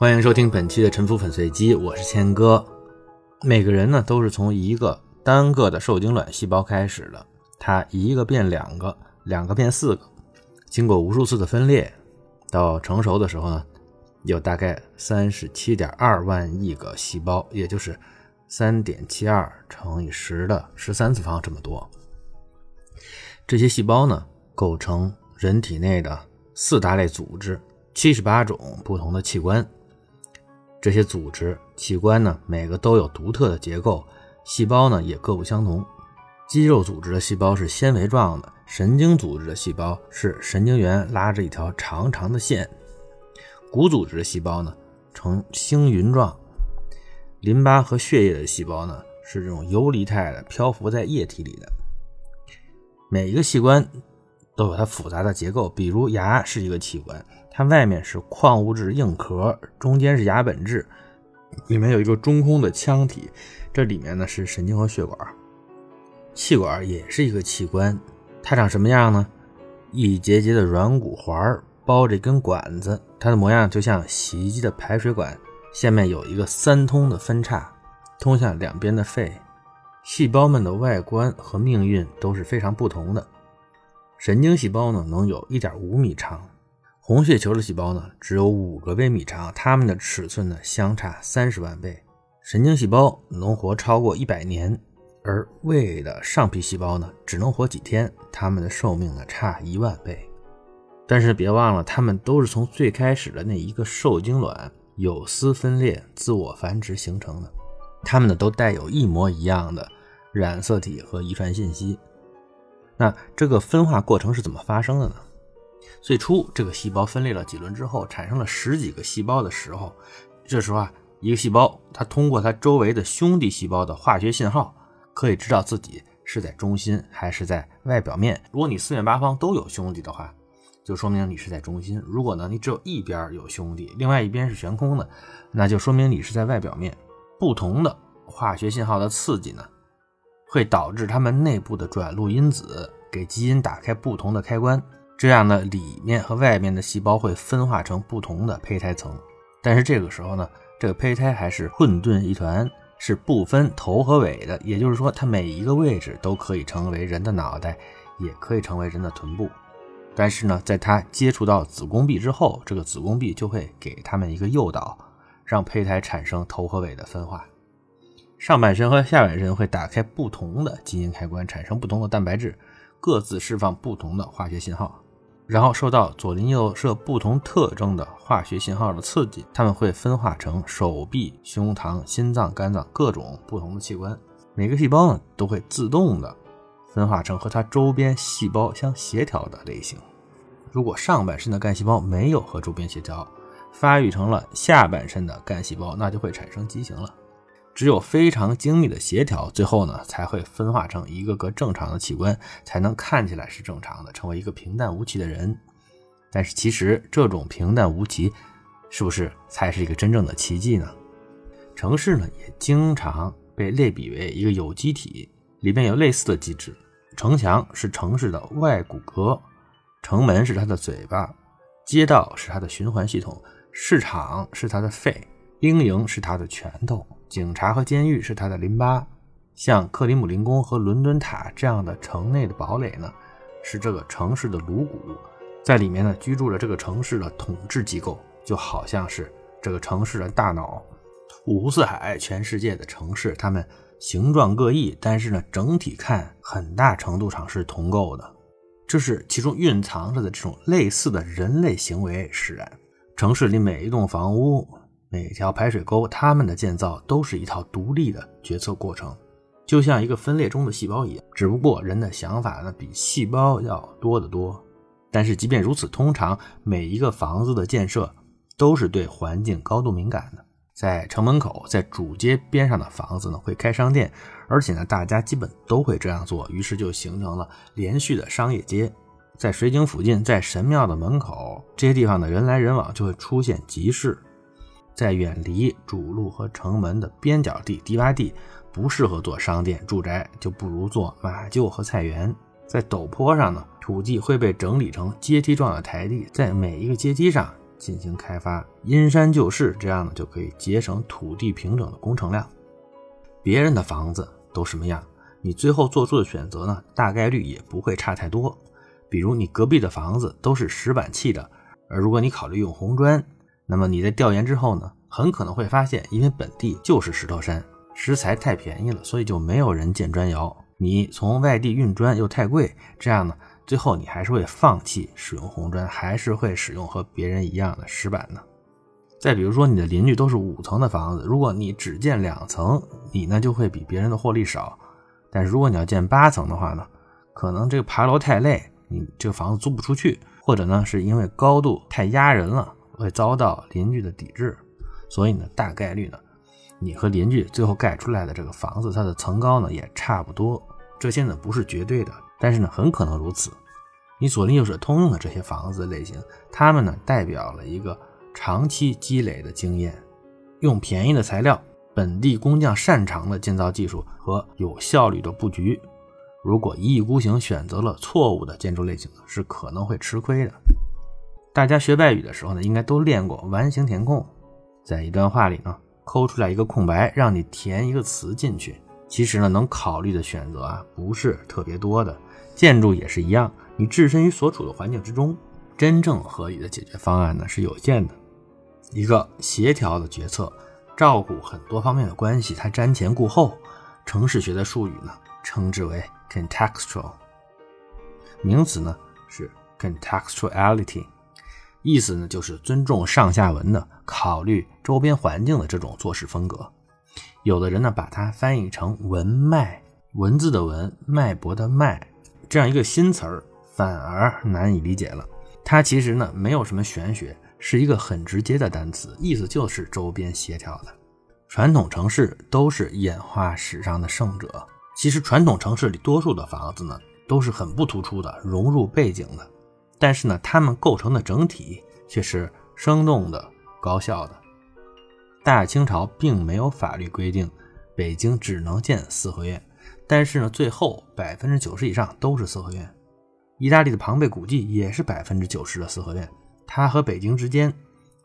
欢迎收听本期的沉浮粉碎机，我是谦哥。每个人呢都是从一个单个的受精卵细胞开始的，它一个变两个，两个变四个，经过无数次的分裂，到成熟的时候呢，有大概三十七点二万亿个细胞，也就是三点七二乘以十的十三次方这么多。这些细胞呢，构成人体内的四大类组织，七十八种不同的器官。这些组织器官呢，每个都有独特的结构，细胞呢也各不相同。肌肉组织的细胞是纤维状的，神经组织的细胞是神经元拉着一条长长的线，骨组织的细胞呢呈星云状，淋巴和血液的细胞呢是这种游离态的，漂浮在液体里的。每一个器官都有它复杂的结构，比如牙是一个器官。它外面是矿物质硬壳，中间是牙本质，里面有一个中空的腔体，这里面呢是神经和血管。气管也是一个器官，它长什么样呢？一节节的软骨环包着一根管子，它的模样就像洗衣机的排水管，下面有一个三通的分叉，通向两边的肺。细胞们的外观和命运都是非常不同的。神经细胞呢，能有一点五米长。红血球的细胞呢，只有五个微米长，它们的尺寸呢相差三十万倍。神经细胞能活超过一百年，而胃的上皮细胞呢只能活几天，它们的寿命呢差一万倍。但是别忘了，它们都是从最开始的那一个受精卵有丝分裂、自我繁殖形成的，它们呢都带有一模一样的染色体和遗传信息。那这个分化过程是怎么发生的呢？最初，这个细胞分裂了几轮之后，产生了十几个细胞的时候，这时候啊，一个细胞它通过它周围的兄弟细胞的化学信号，可以知道自己是在中心还是在外表面。如果你四面八方都有兄弟的话，就说明你是在中心；如果呢，你只有一边有兄弟，另外一边是悬空的，那就说明你是在外表面。不同的化学信号的刺激呢，会导致它们内部的转录因子给基因打开不同的开关。这样呢，里面和外面的细胞会分化成不同的胚胎层，但是这个时候呢，这个胚胎还是混沌一团，是不分头和尾的。也就是说，它每一个位置都可以成为人的脑袋，也可以成为人的臀部。但是呢，在它接触到子宫壁之后，这个子宫壁就会给它们一个诱导，让胚胎产生头和尾的分化。上半身和下半身会打开不同的基因开关，产生不同的蛋白质，各自释放不同的化学信号。然后受到左邻右舍不同特征的化学信号的刺激，它们会分化成手臂、胸膛、心脏、肝脏各种不同的器官。每个细胞呢都会自动的分化成和它周边细胞相协调的类型。如果上半身的干细胞没有和周边协调，发育成了下半身的干细胞，那就会产生畸形了。只有非常精密的协调，最后呢才会分化成一个个正常的器官，才能看起来是正常的，成为一个平淡无奇的人。但是其实这种平淡无奇，是不是才是一个真正的奇迹呢？城市呢也经常被类比为一个有机体，里面有类似的机制。城墙是城市的外骨骼，城门是它的嘴巴，街道是它的循环系统，市场是它的肺，兵营是他的拳头。警察和监狱是他的淋巴，像克里姆林宫和伦敦塔这样的城内的堡垒呢，是这个城市的颅骨，在里面呢居住着这个城市的统治机构，就好像是这个城市的大脑。五湖四海，全世界的城市，它们形状各异，但是呢整体看很大程度上是同构的，这是其中蕴藏着的这种类似的人类行为使然。城市里每一栋房屋。每条排水沟，它们的建造都是一套独立的决策过程，就像一个分裂中的细胞一样。只不过人的想法呢，比细胞要多得多。但是即便如此，通常每一个房子的建设都是对环境高度敏感的。在城门口，在主街边上的房子呢，会开商店，而且呢，大家基本都会这样做，于是就形成了连续的商业街。在水井附近，在神庙的门口，这些地方的人来人往，就会出现集市。在远离主路和城门的边角地、低洼地，不适合做商店、住宅，就不如做马厩和菜园。在陡坡上呢，土地会被整理成阶梯状的台地，在每一个阶梯上进行开发，因山就势，这样呢就可以节省土地平整的工程量。别人的房子都什么样，你最后做出的选择呢，大概率也不会差太多。比如你隔壁的房子都是石板砌的，而如果你考虑用红砖，那么你在调研之后呢，很可能会发现，因为本地就是石头山，石材太便宜了，所以就没有人建砖窑。你从外地运砖又太贵，这样呢，最后你还是会放弃使用红砖，还是会使用和别人一样的石板呢？再比如说，你的邻居都是五层的房子，如果你只建两层，你呢就会比别人的获利少。但是如果你要建八层的话呢，可能这个爬楼太累，你这个房子租不出去，或者呢是因为高度太压人了，会遭到邻居的抵制。所以呢，大概率呢，你和邻居最后盖出来的这个房子，它的层高呢也差不多。这些呢不是绝对的，但是呢很可能如此。你左邻右舍通用的这些房子类型，它们呢代表了一个。长期积累的经验，用便宜的材料、本地工匠擅长的建造技术和有效率的布局。如果一意孤行选择了错误的建筑类型，是可能会吃亏的。大家学外语的时候呢，应该都练过完形填空，在一段话里呢，抠出来一个空白，让你填一个词进去。其实呢，能考虑的选择啊，不是特别多的。建筑也是一样，你置身于所处的环境之中，真正合理的解决方案呢是有限的。一个协调的决策，照顾很多方面的关系，它瞻前顾后。城市学的术语呢，称之为 contextual。名词呢是 contextuality，意思呢就是尊重上下文的，考虑周边环境的这种做事风格。有的人呢把它翻译成文脉，文字的文，脉搏的脉，这样一个新词儿反而难以理解了。它其实呢没有什么玄学。是一个很直接的单词，意思就是周边协调的。传统城市都是演化史上的胜者。其实传统城市里多数的房子呢，都是很不突出的，融入背景的。但是呢，它们构成的整体却是生动的、高效的。大清朝并没有法律规定北京只能建四合院，但是呢，最后百分之九十以上都是四合院。意大利的庞贝古迹也是百分之九十的四合院。它和北京之间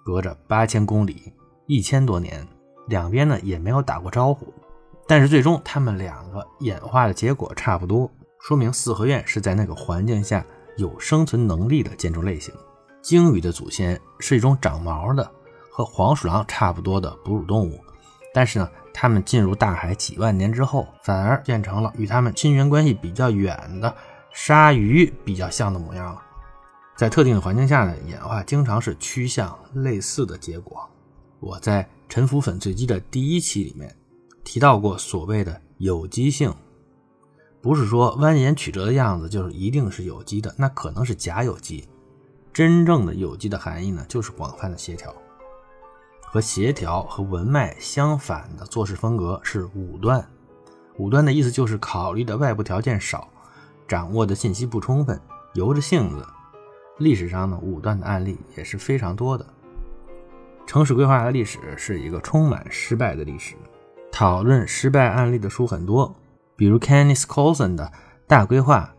隔着八千公里，一千多年，两边呢也没有打过招呼，但是最终他们两个演化的结果差不多，说明四合院是在那个环境下有生存能力的建筑类型。鲸鱼的祖先是一种长毛的，和黄鼠狼差不多的哺乳动物，但是呢，它们进入大海几万年之后，反而变成了与它们亲缘关系比较远的鲨鱼比较像的模样了。在特定的环境下呢，演化经常是趋向类似的结果。我在沉浮粉碎机的第一期里面提到过所谓的有机性，不是说蜿蜒曲折的样子就是一定是有机的，那可能是假有机。真正的有机的含义呢，就是广泛的协调。和协调和文脉相反的做事风格是武断。武断的意思就是考虑的外部条件少，掌握的信息不充分，由着性子。历史上呢，武断的案例也是非常多的。城市规划的历史是一个充满失败的历史，讨论失败案例的书很多，比如 Kenneth Coulson 的《大规划》，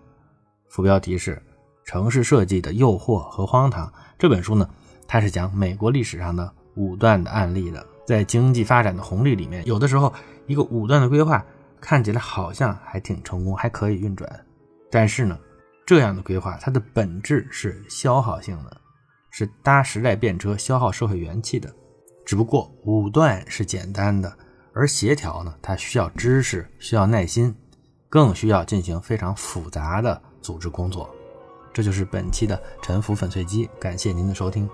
副标题是《城市设计的诱惑和荒唐》。这本书呢，它是讲美国历史上的武断的案例的。在经济发展的红利里面，有的时候一个武断的规划看起来好像还挺成功，还可以运转，但是呢。这样的规划，它的本质是消耗性的，是搭时代便车、消耗社会元气的。只不过武断是简单的，而协调呢，它需要知识，需要耐心，更需要进行非常复杂的组织工作。这就是本期的沉浮粉碎机，感谢您的收听。